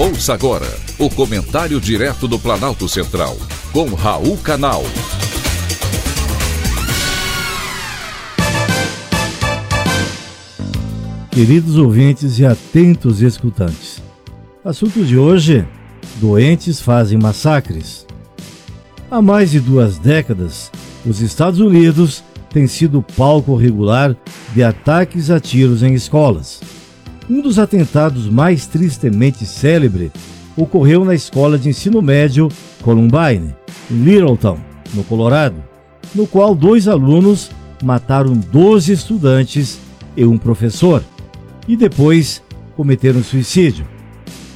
Ouça agora o comentário direto do Planalto Central, com Raul Canal. Queridos ouvintes e atentos escutantes, assunto de hoje: doentes fazem massacres. Há mais de duas décadas, os Estados Unidos têm sido palco regular de ataques a tiros em escolas. Um dos atentados mais tristemente célebre ocorreu na escola de ensino médio Columbine, em Littleton, no Colorado, no qual dois alunos mataram 12 estudantes e um professor, e depois cometeram suicídio.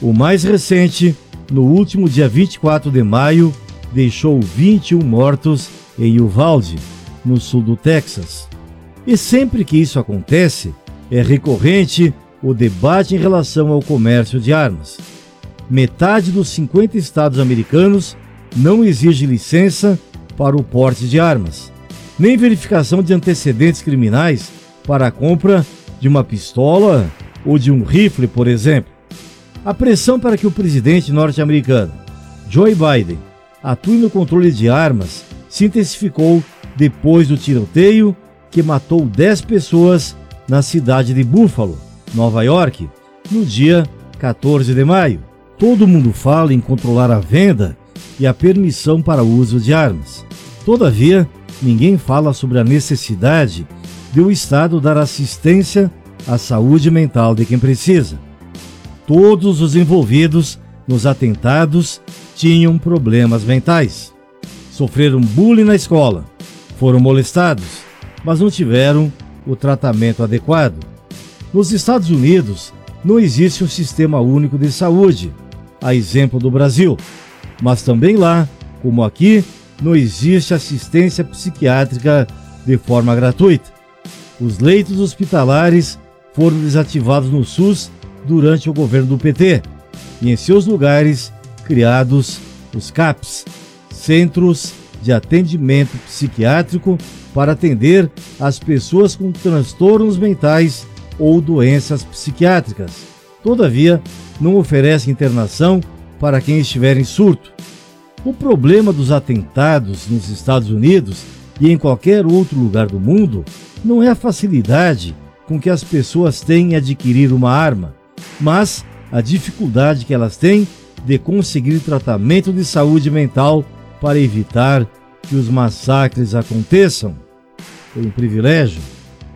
O mais recente, no último dia 24 de maio, deixou 21 mortos em Uvalde, no sul do Texas. E sempre que isso acontece, é recorrente o debate em relação ao comércio de armas. Metade dos 50 estados americanos não exige licença para o porte de armas, nem verificação de antecedentes criminais para a compra de uma pistola ou de um rifle, por exemplo. A pressão para que o presidente norte-americano, Joe Biden, atue no controle de armas se intensificou depois do tiroteio que matou 10 pessoas na cidade de Buffalo, Nova York, no dia 14 de maio. Todo mundo fala em controlar a venda e a permissão para o uso de armas. Todavia, ninguém fala sobre a necessidade de o Estado dar assistência à saúde mental de quem precisa. Todos os envolvidos nos atentados tinham problemas mentais. Sofreram bullying na escola, foram molestados, mas não tiveram o tratamento adequado. Nos Estados Unidos, não existe um sistema único de saúde, a exemplo do Brasil. Mas também lá, como aqui, não existe assistência psiquiátrica de forma gratuita. Os leitos hospitalares foram desativados no SUS durante o governo do PT e em seus lugares criados os CAPs, Centros de Atendimento Psiquiátrico para atender as pessoas com transtornos mentais ou doenças psiquiátricas. Todavia, não oferece internação para quem estiver em surto. O problema dos atentados nos Estados Unidos e em qualquer outro lugar do mundo não é a facilidade com que as pessoas têm em adquirir uma arma, mas a dificuldade que elas têm de conseguir tratamento de saúde mental para evitar que os massacres aconteçam. Foi um privilégio